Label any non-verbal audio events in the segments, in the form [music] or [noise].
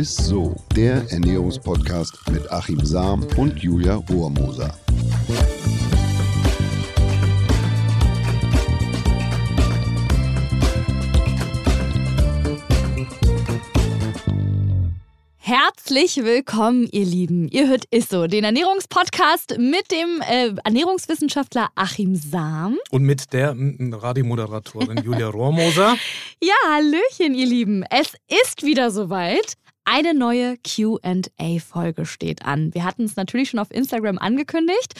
ist so, der Ernährungspodcast mit Achim Sam und Julia Rohrmoser. Herzlich willkommen, ihr Lieben. Ihr hört Isso, den Ernährungspodcast mit dem äh, Ernährungswissenschaftler Achim Sam. Und mit der Radiomoderatorin Julia Rohrmoser. [laughs] Ja, Hallöchen, ihr Lieben. Es ist wieder soweit. Eine neue QA-Folge steht an. Wir hatten es natürlich schon auf Instagram angekündigt.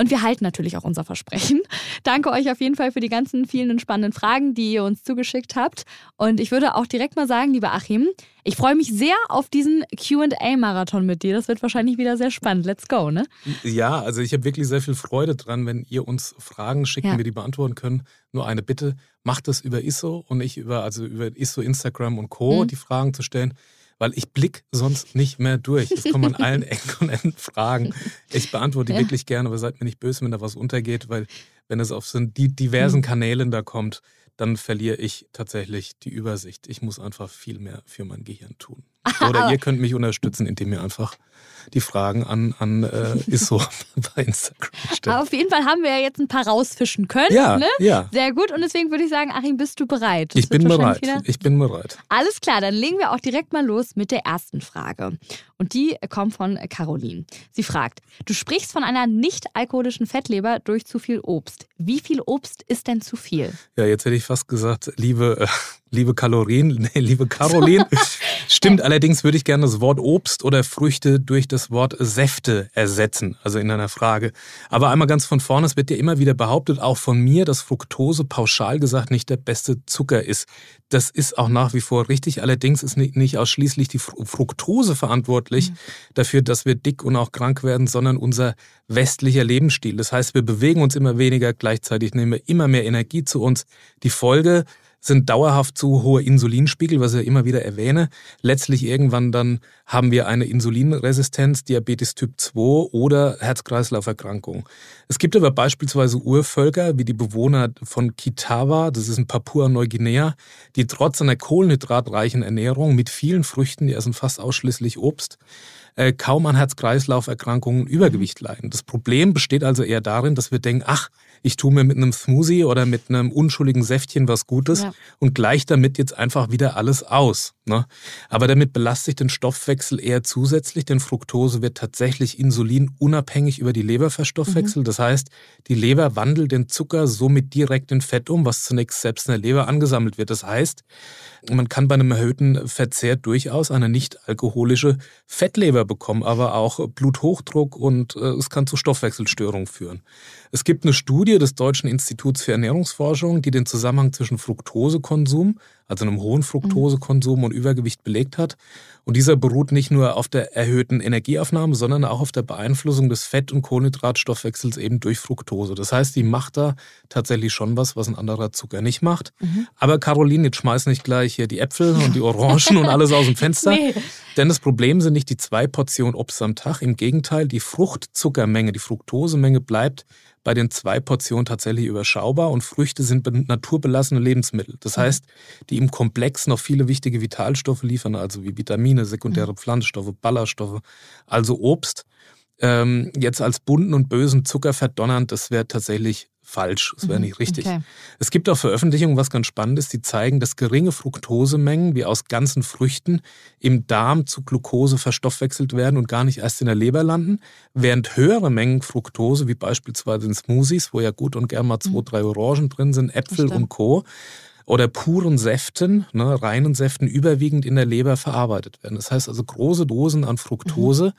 Und wir halten natürlich auch unser Versprechen. [laughs] Danke euch auf jeden Fall für die ganzen vielen und spannenden Fragen, die ihr uns zugeschickt habt. Und ich würde auch direkt mal sagen, lieber Achim, ich freue mich sehr auf diesen QA-Marathon mit dir. Das wird wahrscheinlich wieder sehr spannend. Let's go, ne? Ja, also ich habe wirklich sehr viel Freude dran, wenn ihr uns Fragen schickt ja. wir die beantworten können. Nur eine Bitte, macht das über ISO und nicht über, also über ISO, Instagram und Co., mhm. die Fragen zu stellen weil ich blick sonst nicht mehr durch. Es kommen an allen [laughs] Ecken und Enden Fragen. Ich beantworte die ja. wirklich gerne, aber seid mir nicht böse, wenn da was untergeht, weil wenn es auf so die diversen hm. Kanälen da kommt, dann verliere ich tatsächlich die Übersicht. Ich muss einfach viel mehr für mein Gehirn tun. [laughs] Oder ihr könnt mich unterstützen, indem ihr einfach die Fragen an, an äh, Isso [laughs] bei Instagram stellt. Aber auf jeden Fall haben wir ja jetzt ein paar rausfischen können. Ja, ne? ja. Sehr gut. Und deswegen würde ich sagen, Achim, bist du bereit? Das ich bin bereit. Ich bin bereit. Alles klar, dann legen wir auch direkt mal los mit der ersten Frage. Und die kommt von Caroline. Sie fragt, du sprichst von einer nicht alkoholischen Fettleber durch zu viel Obst. Wie viel Obst ist denn zu viel? Ja, jetzt hätte ich fast gesagt, liebe, äh, liebe Kalorien, [laughs] nee, liebe Caroline. [laughs] Stimmt, allerdings würde ich gerne das Wort Obst oder Früchte durch das Wort Säfte ersetzen, also in einer Frage. Aber einmal ganz von vorne, es wird ja immer wieder behauptet, auch von mir, dass Fructose pauschal gesagt nicht der beste Zucker ist. Das ist auch nach wie vor richtig. Allerdings ist nicht ausschließlich die Fructose verantwortlich mhm. dafür, dass wir dick und auch krank werden, sondern unser westlicher Lebensstil. Das heißt, wir bewegen uns immer weniger, gleichzeitig nehmen wir immer mehr Energie zu uns. Die Folge sind dauerhaft zu hohe Insulinspiegel, was ich ja immer wieder erwähne. Letztlich irgendwann dann haben wir eine Insulinresistenz, Diabetes Typ 2 oder Herz-Kreislauf-Erkrankung. Es gibt aber beispielsweise Urvölker wie die Bewohner von Kitawa, das ist in Papua-Neuguinea, die trotz einer kohlenhydratreichen Ernährung mit vielen Früchten, die essen fast ausschließlich Obst, äh, kaum an Herz-Kreislauf-Erkrankungen Übergewicht leiden. Das Problem besteht also eher darin, dass wir denken, ach, ich tue mir mit einem Smoothie oder mit einem unschuldigen Säftchen was Gutes ja. und gleich damit jetzt einfach wieder alles aus. Ne? Aber damit belaste ich den Stoffwechsel eher zusätzlich, denn Fructose wird tatsächlich insulinunabhängig über die Leber verstoffwechselt. Mhm. Das heißt, die Leber wandelt den Zucker somit direkt in Fett um, was zunächst selbst in der Leber angesammelt wird. Das heißt, man kann bei einem erhöhten Verzehr durchaus eine nicht alkoholische Fettleber bekommen, aber auch Bluthochdruck und äh, es kann zu Stoffwechselstörungen führen. Es gibt eine Studie des Deutschen Instituts für Ernährungsforschung, die den Zusammenhang zwischen Fructosekonsum, also einem hohen Fructosekonsum und Übergewicht belegt hat. Und dieser beruht nicht nur auf der erhöhten Energieaufnahme, sondern auch auf der Beeinflussung des Fett- und Kohlenhydratstoffwechsels eben durch Fructose. Das heißt, die macht da tatsächlich schon was, was ein anderer Zucker nicht macht. Mhm. Aber Caroline, jetzt schmeiß nicht gleich hier die Äpfel und die Orangen und alles aus dem Fenster. [laughs] Nee. Denn das Problem sind nicht die zwei Portionen Obst am Tag. Im Gegenteil, die Fruchtzuckermenge, die Fructosemenge bleibt bei den zwei Portionen tatsächlich überschaubar und Früchte sind naturbelassene Lebensmittel. Das mhm. heißt, die im Komplex noch viele wichtige Vitalstoffe liefern, also wie Vitamine, sekundäre mhm. Pflanzenstoffe, Ballaststoffe, also Obst. Ähm, jetzt als bunten und bösen Zucker verdonnern, das wäre tatsächlich falsch, das wäre mhm, nicht richtig. Okay. Es gibt auch Veröffentlichungen, was ganz spannend ist, die zeigen, dass geringe Fructosemengen wie aus ganzen Früchten im Darm zu Glucose verstoffwechselt werden und gar nicht erst in der Leber landen, während höhere Mengen Fructose, wie beispielsweise in Smoothies, wo ja gut und gern mal zwei, mhm. drei Orangen drin sind, Äpfel und Co., oder puren Säften, ne, reinen Säften überwiegend in der Leber verarbeitet werden. Das heißt also, große Dosen an Fructose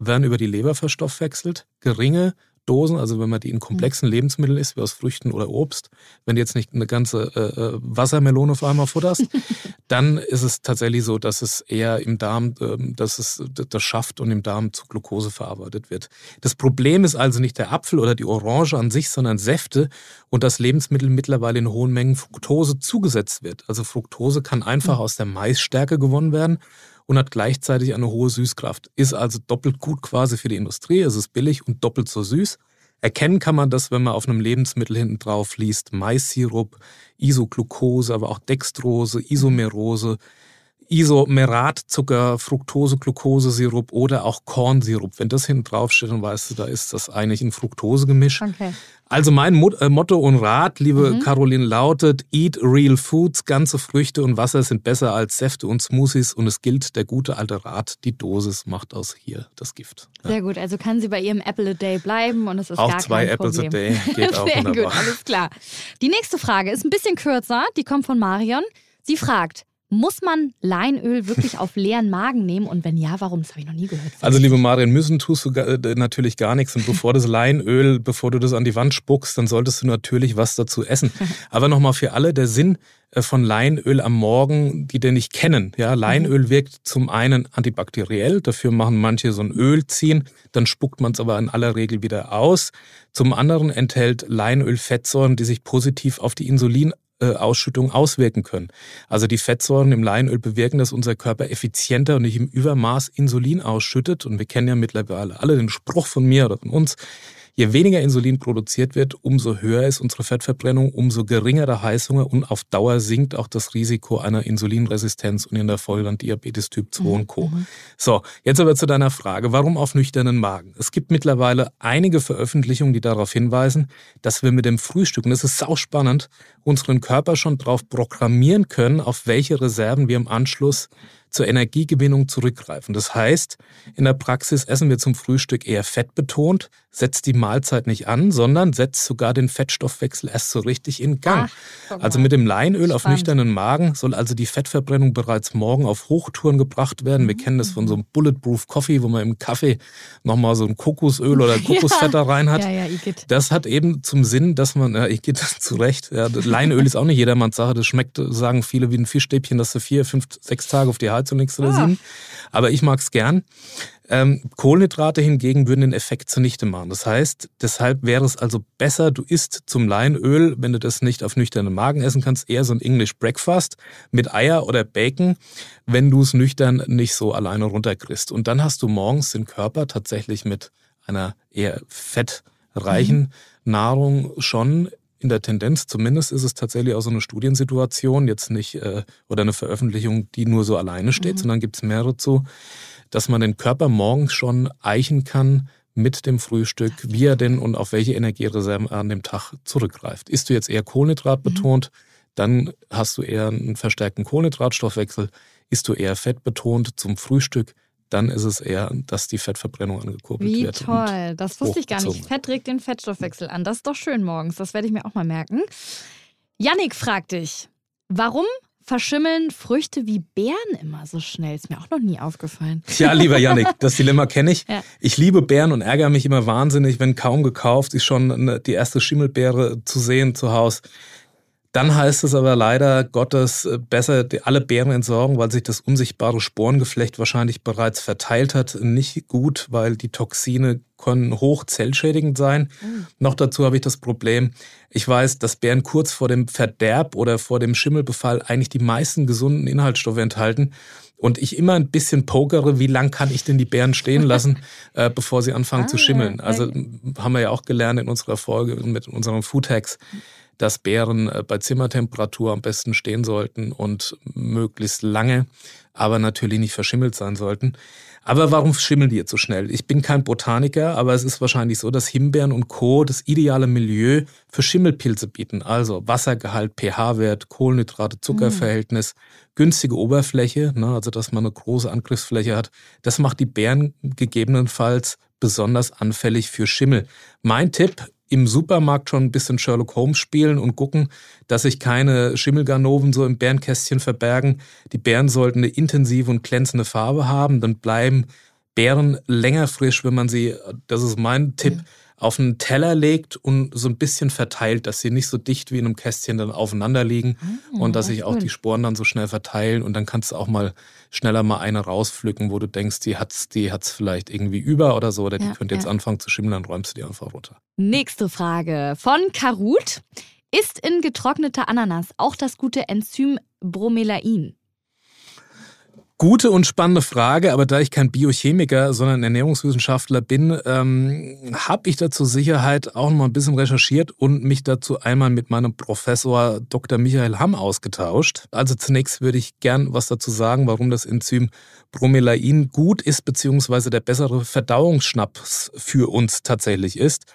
mhm. werden über die Leber verstoffwechselt, geringe Dosen, also wenn man die in komplexen mhm. Lebensmitteln isst, wie aus Früchten oder Obst, wenn du jetzt nicht eine ganze äh, äh Wassermelone auf einmal futterst, [laughs] dann ist es tatsächlich so, dass es eher im Darm, äh, dass es das schafft und im Darm zu Glucose verarbeitet wird. Das Problem ist also nicht der Apfel oder die Orange an sich, sondern Säfte und das Lebensmittel mittlerweile in hohen Mengen Fructose zugesetzt wird. Also Fructose kann einfach mhm. aus der Maisstärke gewonnen werden und hat gleichzeitig eine hohe Süßkraft. Ist also doppelt gut quasi für die Industrie, es ist billig und doppelt so süß. Erkennen kann man das, wenn man auf einem Lebensmittel hinten drauf liest, Maissirup, Isoglucose, aber auch Dextrose, Isomerose, Isomeratzucker, Fructose, Glukosesirup oder auch Kornsirup. Wenn das hinten drauf steht, dann weißt du, da ist das eigentlich ein Fructosegemisch. Okay. Also mein äh, Motto und Rat, liebe mhm. Caroline, lautet, eat real foods, ganze Früchte und Wasser sind besser als Säfte und Smoothies und es gilt der gute alte Rat, die Dosis macht aus hier das Gift. Ja. Sehr gut, also kann sie bei ihrem Apple a Day bleiben und es ist auch gar zwei kein Apples Problem. a Day [laughs] geht auch Sehr wunderbar. gut, alles klar. Die nächste Frage ist ein bisschen kürzer, die kommt von Marion. Sie fragt, muss man Leinöl wirklich auf leeren Magen nehmen? Und wenn ja, warum? Das habe ich noch nie gehört. Also, liebe Marion, müssen tust du äh, natürlich gar nichts. Und bevor das Leinöl, bevor du das an die Wand spuckst, dann solltest du natürlich was dazu essen. [laughs] Aber nochmal für alle, der Sinn äh, von Leinöl am Morgen, die den nicht kennen. Ja, Leinöl mhm. wirkt zum einen antibakteriell, dafür machen manche so ein Öl ziehen, dann spuckt man es aber in aller Regel wieder aus. Zum anderen enthält Leinöl Fettsäuren, die sich positiv auf die Insulin Ausschüttung auswirken können. Also die Fettsäuren im Leinöl bewirken, dass unser Körper effizienter und nicht im Übermaß Insulin ausschüttet. Und wir kennen ja mittlerweile alle den Spruch von mir oder von uns, Je weniger Insulin produziert wird, umso höher ist unsere Fettverbrennung, umso geringer der Heißhunger und auf Dauer sinkt auch das Risiko einer Insulinresistenz und in der Folge dann Diabetes Typ 2 und Co. Mhm. So, jetzt aber zu deiner Frage, warum auf nüchternen Magen? Es gibt mittlerweile einige Veröffentlichungen, die darauf hinweisen, dass wir mit dem Frühstück, und das ist sauspannend, unseren Körper schon darauf programmieren können, auf welche Reserven wir im Anschluss zur Energiegewinnung zurückgreifen. Das heißt, in der Praxis essen wir zum Frühstück eher fettbetont, setzt die Mahlzeit nicht an, sondern setzt sogar den Fettstoffwechsel erst so richtig in Gang. Ach, also mit dem Leinöl Spannend. auf nüchternen Magen soll also die Fettverbrennung bereits morgen auf Hochtouren gebracht werden. Wir mhm. kennen das von so einem Bulletproof Coffee, wo man im Kaffee nochmal so ein Kokosöl oder [laughs] Kokosfett da rein hat. Ja, ja, das hat eben zum Sinn, dass man, ja, ich geht das [laughs] zurecht. Ja, Leinöl ist auch nicht jedermanns Sache. Das schmeckt, sagen viele, wie ein Fischstäbchen, dass du vier, fünf, sechs Tage auf die Heizung legst oder ah. sieben. Aber ich mag es gern. Ähm, Kohlenhydrate hingegen würden den Effekt zunichte machen. Das heißt, deshalb wäre es also besser, du isst zum Leinöl, wenn du das nicht auf nüchternen Magen essen kannst, eher so ein English Breakfast mit Eier oder Bacon, wenn du es nüchtern nicht so alleine runterkriegst. Und dann hast du morgens den Körper tatsächlich mit einer eher fettreichen mhm. Nahrung schon in der Tendenz zumindest ist es tatsächlich auch so eine Studiensituation, jetzt nicht äh, oder eine Veröffentlichung, die nur so alleine steht, mhm. sondern gibt es mehrere zu, dass man den Körper morgens schon eichen kann mit dem Frühstück, wie er denn und auf welche Energiereserven er an dem Tag zurückgreift. Ist du jetzt eher Kohlenhydrat betont, mhm. dann hast du eher einen verstärkten Kohlenhydratstoffwechsel. Ist du eher fettbetont zum Frühstück, dann ist es eher, dass die Fettverbrennung angekurbelt Wie wird. Wie toll, das wusste ich gar nicht. Fett regt den Fettstoffwechsel an. Das ist doch schön morgens, das werde ich mir auch mal merken. Yannick fragt dich, warum verschimmeln Früchte wie Beeren immer so schnell? Ist mir auch noch nie aufgefallen. Ja, lieber Yannick, das Dilemma kenne ich. [laughs] Ja. Ich liebe Beeren und ärgere mich immer wahnsinnig, wenn kaum gekauft ist schon die erste Schimmelbeere zu sehen zu Hause. Dann heißt es aber leider Gottes äh, besser alle Beeren entsorgen, weil sich das unsichtbare Sporengeflecht wahrscheinlich bereits verteilt hat. Nicht gut, weil die Toxine können hoch zellschädigend sein. Mhm. Noch dazu habe ich das Problem, ich weiß, dass Beeren kurz vor dem Verderb oder vor dem Schimmelbefall eigentlich die meisten gesunden Inhaltsstoffe enthalten. Und ich immer ein bisschen pokere, wie lang kann ich denn die Beeren stehen lassen, [laughs] äh, bevor sie anfangen ah, zu schimmeln. Also haben wir ja auch gelernt in unserer Folge mit unserem Food Hacks dass Beeren äh, bei Zimmertemperatur am besten stehen sollten und möglichst lange, aber natürlich nicht verschimmelt sein sollten. Aber warum schimmeln die jetzt so schnell? Ich bin kein Botaniker, aber es ist wahrscheinlich so, dass Himbeeren und Co. das ideale Milieu für Schimmelpilze bieten. Also Wassergehalt, pH-Wert, Kohlenhydrate, Zuckerverhältnis, mhm. günstige Oberfläche, ne, also dass man eine große Angriffsfläche hat. Das macht die Beeren gegebenenfalls besonders anfällig für Schimmel. Mein Tipp, im Supermarkt schon ein bisschen Sherlock Holmes spielen und gucken, dass sich keine Schimmelganoven so im Bärenkästchen verbergen. Die Beeren sollten eine intensive und glänzende Farbe haben, dann bleiben Beeren länger frisch, wenn man sie, das ist mein Tipp, ja auf einen Teller legt und so ein bisschen verteilt, dass sie nicht so dicht wie in einem Kästchen dann aufeinander liegen ah, und dass sich auch die Sporen dann so schnell verteilen und dann kannst du auch mal schneller mal eine rauspflücken, wo du denkst, die hat's, die hat's vielleicht irgendwie über oder so oder die ja, könnte jetzt ja. anfangen zu schimmeln, dann räumst du die einfach runter. Nächste Frage von Karut. Ist in getrockneter Ananas auch das gute Enzym Bromelain? Gute und spannende Frage, aber da ich kein Biochemiker, sondern Ernährungswissenschaftler bin, ähm, habe ich dazu Sicherheit auch noch mal ein bisschen recherchiert und mich dazu einmal mit meinem Professor Dr. Michael Hamm ausgetauscht. Also zunächst würde ich gern was dazu sagen, warum das Enzym Bromelain gut ist, beziehungsweise der bessere Verdauungsschnaps für uns tatsächlich ist.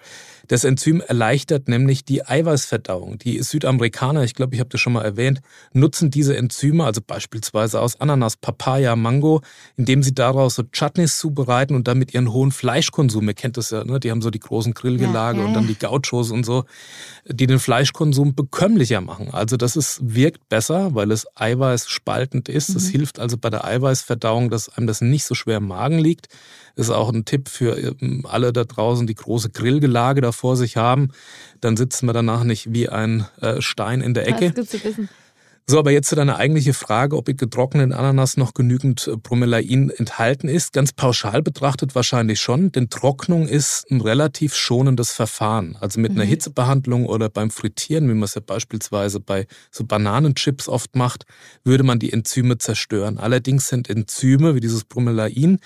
Das Enzym erleichtert nämlich die Eiweißverdauung. Die Südamerikaner, ich glaube, ich habe das schon mal erwähnt, nutzen diese Enzyme, also beispielsweise aus Ananas, Papaya, Mango, indem sie daraus so Chutneys zubereiten und damit ihren hohen Fleischkonsum, ihr kennt das ja, ne? die haben so die großen Grillgelage ja, ja, und dann die Gauchos und so, die den Fleischkonsum bekömmlicher machen. Also das ist, wirkt besser, weil es eiweißspaltend ist. Mhm. hilft also bei der Eiweißverdauung, dass einem das nicht so schwer im Magen liegt. Ist auch ein Tipp für ähm, alle da draußen, die große Grillgelage da vor sich haben. Dann sitzen wir danach nicht wie ein äh, Stein in der Ecke. Das zu wissen. So, aber jetzt zu deiner eigentliche Frage, ob in getrockneten Ananas noch genügend äh, Bromelain enthalten ist. Ganz pauschal betrachtet wahrscheinlich schon, denn Trocknung ist ein relativ schonendes Verfahren. Also mit mhm. einer Hitzebehandlung oder beim Frittieren, wie man es ja beispielsweise bei so Bananenchips oft macht, würde man die Enzyme zerstören. Allerdings sind Enzyme wie dieses Bromelain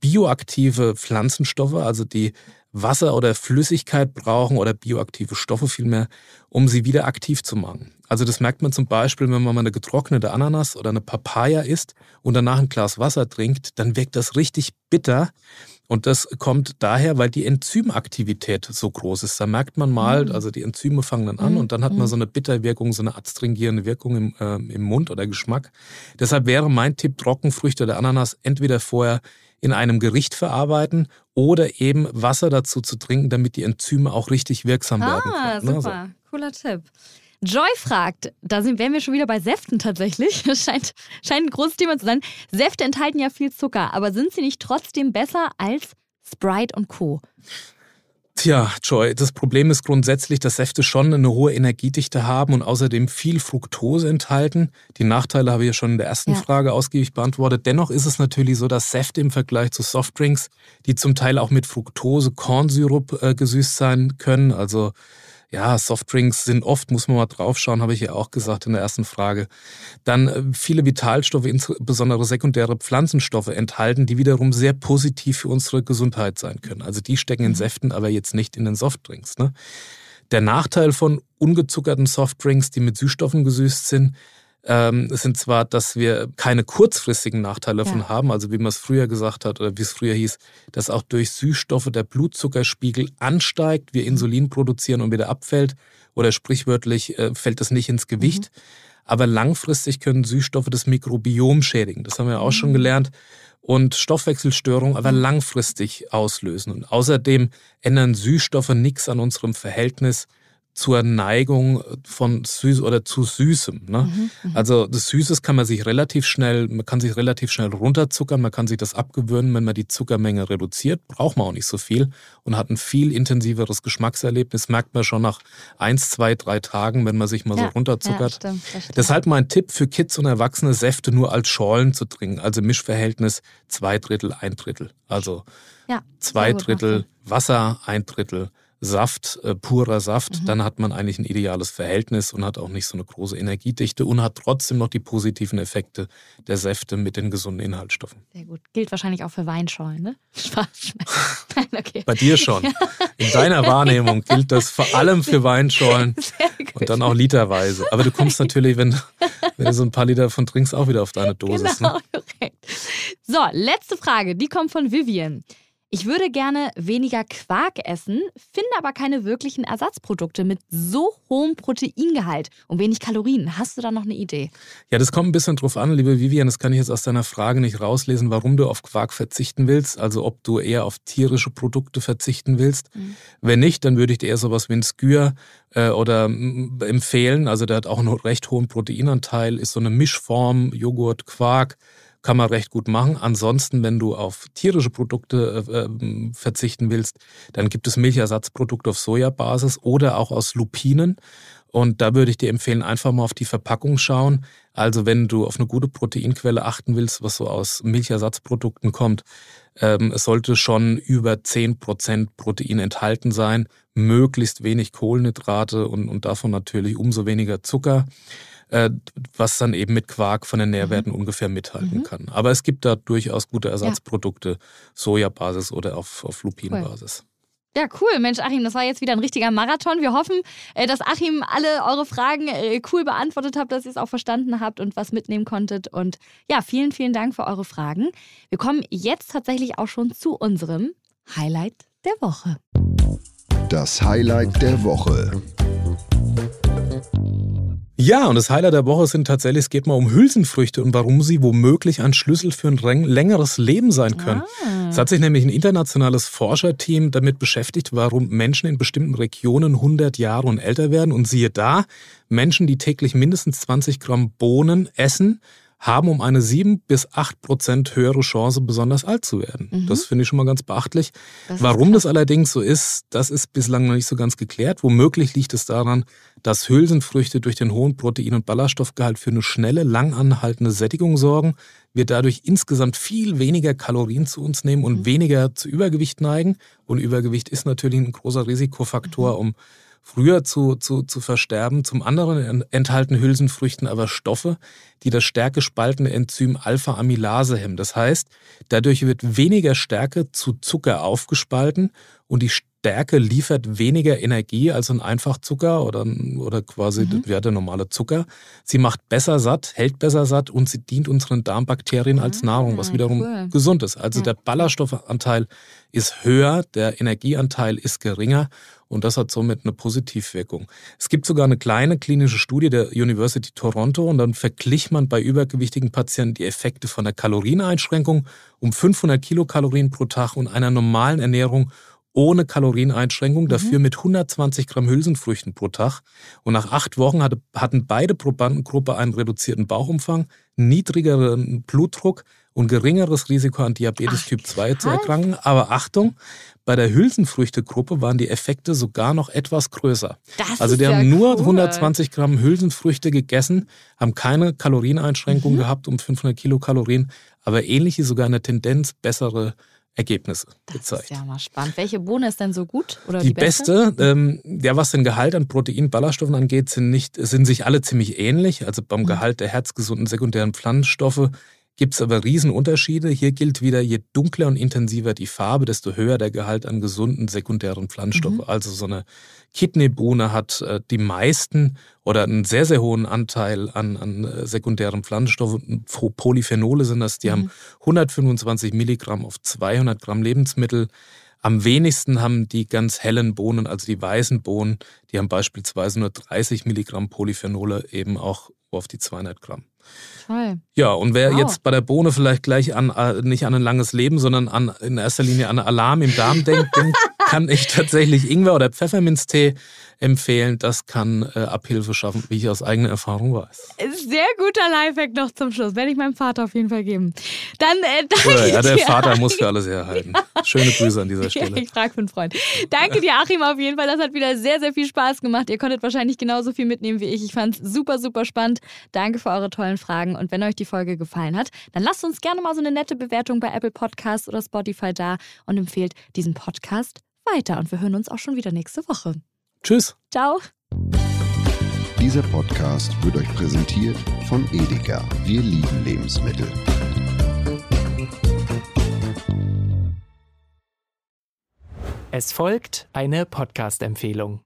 bioaktive Pflanzenstoffe, also die Wasser oder Flüssigkeit brauchen oder bioaktive Stoffe vielmehr, um sie wieder aktiv zu machen. Also das merkt man zum Beispiel, wenn man mal eine getrocknete Ananas oder eine Papaya isst und danach ein Glas Wasser trinkt, dann wirkt das richtig bitter. Und das kommt daher, weil die Enzymaktivität so groß ist. Da merkt man mal, mhm. also die Enzyme fangen dann an mhm. und dann hat man mhm. so eine Bitterwirkung, so eine adstringierende Wirkung im, äh, im Mund oder Geschmack. Deshalb wäre mein Tipp, Trockenfrüchte oder Ananas entweder vorher in einem Gericht verarbeiten oder eben Wasser dazu zu trinken, damit die Enzyme auch richtig wirksam ah, werden können. Ah, super. So. Cooler Tipp. Joy fragt, da sind, wären wir schon wieder bei Säften tatsächlich. Das [laughs] scheint, scheint ein großes Thema zu sein. Säfte enthalten ja viel Zucker, aber sind sie nicht trotzdem besser als Sprite und Co.? Tja, Joy, das Problem ist grundsätzlich, dass Säfte schon eine hohe Energiedichte haben und außerdem viel Fructose enthalten. Die Nachteile habe ich ja schon in der ersten ja. Frage ausgiebig beantwortet. Dennoch ist es natürlich so, dass Säfte im Vergleich zu Softdrinks, die zum Teil auch mit Fructose, Kornsirup äh, gesüßt sein können, also ja, Softdrinks sind oft, muss man mal draufschauen, habe ich ja auch gesagt in der ersten Frage. Dann äh, viele Vitalstoffe, insbesondere sekundäre Pflanzenstoffe enthalten, die wiederum sehr positiv für unsere Gesundheit sein können. Also die stecken in mhm. Säften, aber jetzt nicht in den Softdrinks. Ne? Der Nachteil von ungezuckerten Softdrinks, die mit Süßstoffen gesüßt sind, ähm, sind zwar, dass wir keine kurzfristigen Nachteile davon ja. haben, also wie man es früher gesagt hat oder wie es früher hieß, dass auch durch Süßstoffe der Blutzuckerspiegel ansteigt, wir Insulin produzieren und wieder abfällt oder sprichwörtlich äh, fällt es nicht ins Gewicht. Mhm. Aber langfristig können Süßstoffe das Mikrobiom schädigen. Das haben wir auch mhm. schon gelernt. Und Stoffwechselstörungen aber langfristig auslösen. Und außerdem ändern Süßstoffe nichts an unserem Verhältnis zur Neigung von süß oder zu süßem. Ne? Mhm, mhm, also das Süßes kann man sich relativ schnell, man kann sich relativ schnell runterzuckern, man kann sich das abgewöhnen, wenn man die Zuckermenge reduziert, braucht man auch nicht so viel und hat ein viel intensiveres Geschmackserlebnis, merkt man schon nach eins, zwei, drei Tagen, wenn man sich mal ja, so runterzuckert. Ja, stimmt, stimmt. Deshalb mein Tipp für Kids und Erwachsene, Säfte nur als Schorlen zu trinken, also Mischverhältnis zwei Drittel, ein Drittel. Also ja, zwei Drittel Wasser, ein Drittel Saft, äh, purer Saft, mhm. dann hat man eigentlich ein ideales Verhältnis und hat auch nicht so eine große Energiedichte und hat trotzdem noch die positiven Effekte der Säfte mit den gesunden Inhaltsstoffen. Sehr gut. Gilt wahrscheinlich auch für Weinschollen, ne? [laughs] Spaß. Nein, [laughs] okay. Bei dir schon. In deiner Wahrnehmung gilt das vor allem für Weinschollen [laughs] und dann auch literweise. Aber du kommst natürlich, wenn, wenn du so ein paar Liter davon trinkst, auch wieder auf deine Dosis. Genau, ne? korrekt. So, letzte Frage, die kommt von Vivian. Ich würde gerne weniger Quark essen, finde aber keine wirklichen Ersatzprodukte mit so hohem Proteingehalt und wenig Kalorien. Hast du da noch eine Idee? Ja, das kommt ein bisschen drauf an, liebe Vivian. Das kann ich jetzt aus deiner Frage nicht rauslesen, warum du auf Quark verzichten willst. Also ob du eher auf tierische Produkte verzichten willst. Mhm. Wenn nicht, dann würde ich dir eher sowas wie ein Skür äh, oder empfehlen. Also der hat auch einen recht hohen Proteinanteil, ist so eine Mischform, Joghurt, Quark kann man recht gut machen. Ansonsten, wenn du auf tierische Produkte äh, ähm, verzichten willst, dann gibt es Milchersatzprodukte auf Sojabasis oder auch aus Lupinen. Und da würde ich dir empfehlen, einfach mal auf die Verpackung schauen. Also wenn du auf eine gute Proteinquelle achten willst, was so aus Milchersatzprodukten kommt, ähm, es sollte schon über 10% Protein enthalten sein, möglichst wenig Kohlenhydrate und, und davon natürlich umso weniger Zucker. Äh, was dann eben mit Quark von den Nährwerten mhm. ungefähr mithalten mhm. kann. Aber es gibt da durchaus gute Ersatzprodukte, ja. Sojabasis oder auf, auf Lupinbasis. Cool. Ja, cool. Mensch, Achim, das war jetzt wieder ein richtiger Marathon. Wir hoffen, äh, dass Achim alle eure Fragen äh, cool beantwortet habt, dass ihr es auch verstanden habt und was mitnehmen konntet. Und ja, vielen, vielen Dank für eure Fragen. Wir kommen jetzt tatsächlich auch schon zu unserem Highlight der Woche. Das Highlight der Woche. Ja, und das Highlight der Woche sind tatsächlich, es geht mal um Hülsenfrüchte und warum sie womöglich ein Schlüssel für ein längeres Leben sein können. Ah. Es hat sich nämlich ein internationales Forscherteam damit beschäftigt, warum Menschen in bestimmten Regionen 100 Jahre und älter werden. Und siehe da, Menschen, die täglich mindestens 20 Gramm Bohnen essen, haben um eine 7 bis 8 Prozent höhere Chance, besonders alt zu werden. Mhm. Das finde ich schon mal ganz beachtlich. Das Warum das allerdings so ist, das ist bislang noch nicht so ganz geklärt. Womöglich liegt es daran, dass Hülsenfrüchte durch den hohen Protein- und Ballaststoffgehalt für eine schnelle, lang anhaltende Sättigung sorgen, wir dadurch insgesamt viel weniger Kalorien zu uns nehmen und mhm. weniger zu Übergewicht neigen. Und Übergewicht ist natürlich ein großer Risikofaktor, mhm. um früher zu, zu, zu versterben. Zum anderen enthalten Hülsenfrüchten aber Stoffe, die das stärke spaltende Enzym Alpha-Amylase hemmen. Das heißt, dadurch wird weniger Stärke zu Zucker aufgespalten und die Stärke liefert weniger Energie als ein Einfachzucker oder, oder quasi mhm. der, der normale Zucker. Sie macht besser satt, hält besser satt und sie dient unseren Darmbakterien als ah, Nahrung, was wiederum cool. gesund ist. Also ja. der Ballaststoffanteil ist höher, der Energieanteil ist geringer und das hat somit eine Positivwirkung. Es gibt sogar eine kleine klinische Studie der University Toronto und dann verglich man bei übergewichtigen Patienten die Effekte von der Kalorieneinschränkung um 500 Kilokalorien pro Tag und einer normalen Ernährung ohne Kalorieneinschränkung, mhm. dafür mit 120 Gramm Hülsenfrüchten pro Tag. Und nach acht Wochen hatte, hatten beide Probandengruppe einen reduzierten Bauchumfang, niedrigeren Blutdruck und geringeres Risiko an Diabetes Ach, Typ 2 zu erkranken. Aber Achtung, bei der Hülsenfrüchtegruppe waren die Effekte sogar noch etwas größer. Das also die haben nur cool. 120 Gramm Hülsenfrüchte gegessen, haben keine Kalorieneinschränkung mhm. gehabt um 500 Kilokalorien, aber ähnliche, sogar eine Tendenz bessere Ergebnisse das gezeigt. Das ist ja mal spannend. Welche Bohne ist denn so gut? Oder die, die beste, beste ähm, ja, was den Gehalt an Protein, Ballaststoffen angeht, sind, nicht, sind sich alle ziemlich ähnlich. Also beim mhm. Gehalt der herzgesunden sekundären Pflanzenstoffe gibt es aber Riesenunterschiede. Hier gilt wieder, je dunkler und intensiver die Farbe, desto höher der Gehalt an gesunden sekundären Pflanzstoffen. Mhm. Also so eine Kidneybohne hat äh, die meisten oder einen sehr, sehr hohen Anteil an, an äh, sekundären Pflanzenstoffen. Polyphenole sind das, die mhm. haben 125 Milligramm auf 200 Gramm Lebensmittel. Am wenigsten haben die ganz hellen Bohnen, also die weißen Bohnen, die haben beispielsweise nur 30 Milligramm Polyphenole eben auch auf die 200 Gramm. Toll. Ja, und wer wow. jetzt bei der Bohne vielleicht gleich an, äh, nicht an ein langes Leben, sondern an, in erster Linie an Alarm im Darm denkt, [laughs] kann ich tatsächlich Ingwer oder Pfefferminztee empfehlen. Das kann äh, Abhilfe schaffen, wie ich aus eigener Erfahrung weiß. Sehr guter Lifehack noch zum Schluss. Werde ich meinem Vater auf jeden Fall geben. Dann äh, [laughs] danke Oder, ja, der Vater muss für alles herhalten. Ja. Schöne Grüße an dieser [laughs] Stelle. Ja, ich frage für einen Freund. Danke dir, Achim, auf jeden Fall. Das hat wieder sehr, sehr viel Spaß gemacht. Ihr konntet wahrscheinlich genauso viel mitnehmen wie ich. Ich fand es super, super spannend. Danke für eure tollen Fragen. Und wenn euch die Folge gefallen hat, dann lasst uns gerne mal so eine nette Bewertung bei Apple Podcasts oder Spotify da und empfehlt diesen Podcast weiter. Und wir hören uns auch schon wieder nächste Woche. Tschüss. Ciao. Dieser Podcast wird euch präsentiert von Edeka. Wir lieben Lebensmittel. Es folgt eine Podcast-Empfehlung.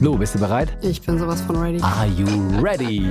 Lu, bist du bereit? Ich bin sowas von ready. Are you ready?